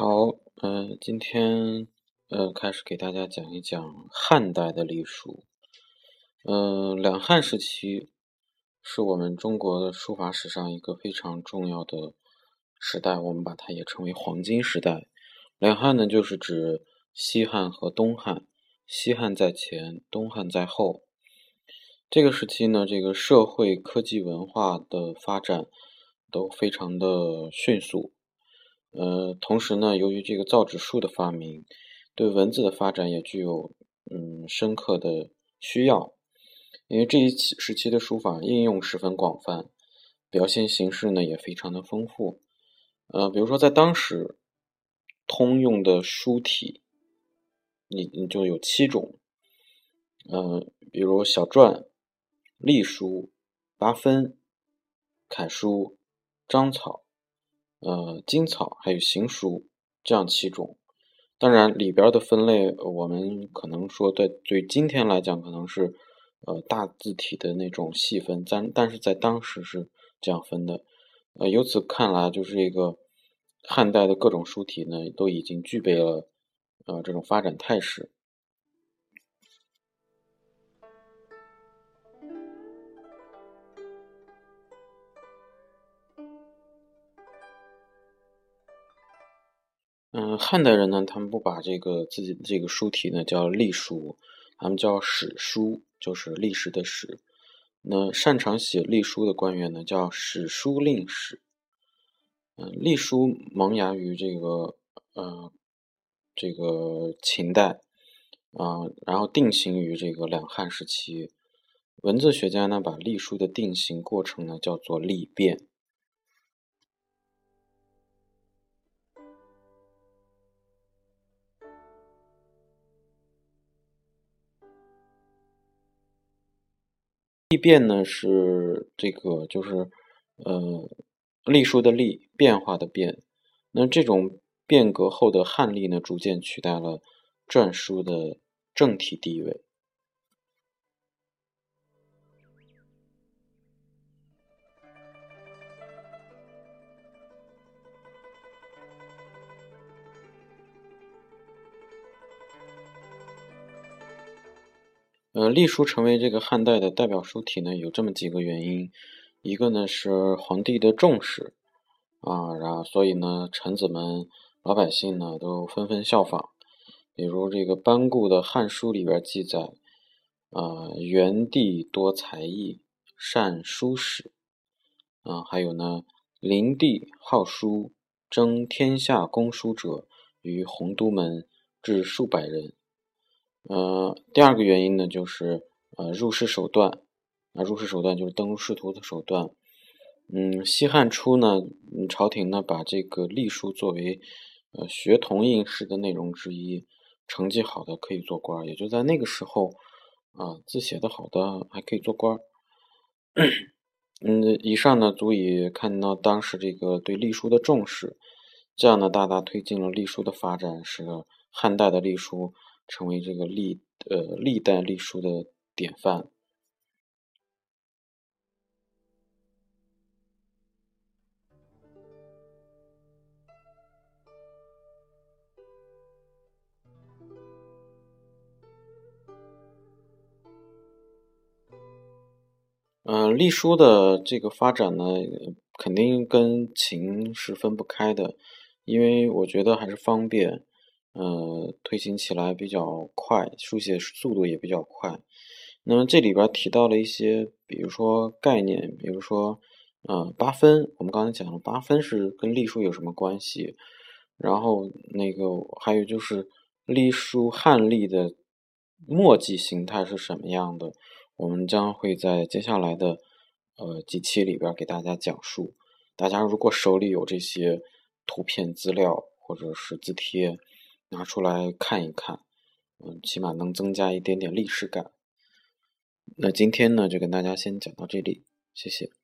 好，呃，今天呃开始给大家讲一讲汉代的隶书。呃，两汉时期是我们中国的书法史上一个非常重要的时代，我们把它也称为黄金时代。两汉呢，就是指西汉和东汉，西汉在前，东汉在后。这个时期呢，这个社会、科技、文化的发展都非常的迅速。呃，同时呢，由于这个造纸术的发明，对文字的发展也具有嗯深刻的需要。因为这一期时期的书法应用十分广泛，表现形式呢也非常的丰富。呃，比如说在当时通用的书体，你你就有七种。呃，比如小篆、隶书、八分、楷书、章草。呃，金草还有行书这样七种，当然里边的分类，我们可能说对对今天来讲可能是呃大字体的那种细分，但但是在当时是这样分的。呃，由此看来，就是一个汉代的各种书体呢，都已经具备了呃这种发展态势。嗯，汉代人呢，他们不把这个自己的这个书体呢叫隶书，他们叫史书，就是历史的史。那擅长写隶书的官员呢，叫史书令史。嗯，隶书萌芽于这个呃这个秦代啊，然后定型于这个两汉时期。文字学家呢，把隶书的定型过程呢叫做隶变。隶变呢是这个就是呃隶书的隶变化的变，那这种变革后的汉隶呢，逐渐取代了篆书的正体地位。呃，隶书成为这个汉代的代表书体呢，有这么几个原因。一个呢是皇帝的重视啊，然后所以呢，臣子们、老百姓呢都纷纷效仿。比如这个班固的《汉书》里边记载，啊，元帝多才艺，善书史。啊，还有呢，灵帝好书，征天下公书者于鸿都门，至数百人。呃，第二个原因呢，就是呃入仕手段，啊入仕手段就是登录仕途的手段。嗯，西汉初呢，朝廷呢把这个隶书作为呃学童应试的内容之一，成绩好的可以做官，也就在那个时候啊，字写的好的还可以做官。嗯，以上呢足以看到当时这个对隶书的重视，这样呢大大推进了隶书的发展，使汉代的隶书。成为这个历呃历代隶书的典范。嗯，隶书的这个发展呢，肯定跟秦是分不开的，因为我觉得还是方便。呃，推行起来比较快，书写速度也比较快。那么这里边提到了一些，比如说概念，比如说，呃，八分。我们刚才讲了，八分是跟隶书有什么关系？然后那个还有就是隶书汉隶的墨迹形态是什么样的？我们将会在接下来的呃几期里边给大家讲述。大家如果手里有这些图片资料或者是字帖，拿出来看一看，嗯，起码能增加一点点历史感。那今天呢，就跟大家先讲到这里，谢谢。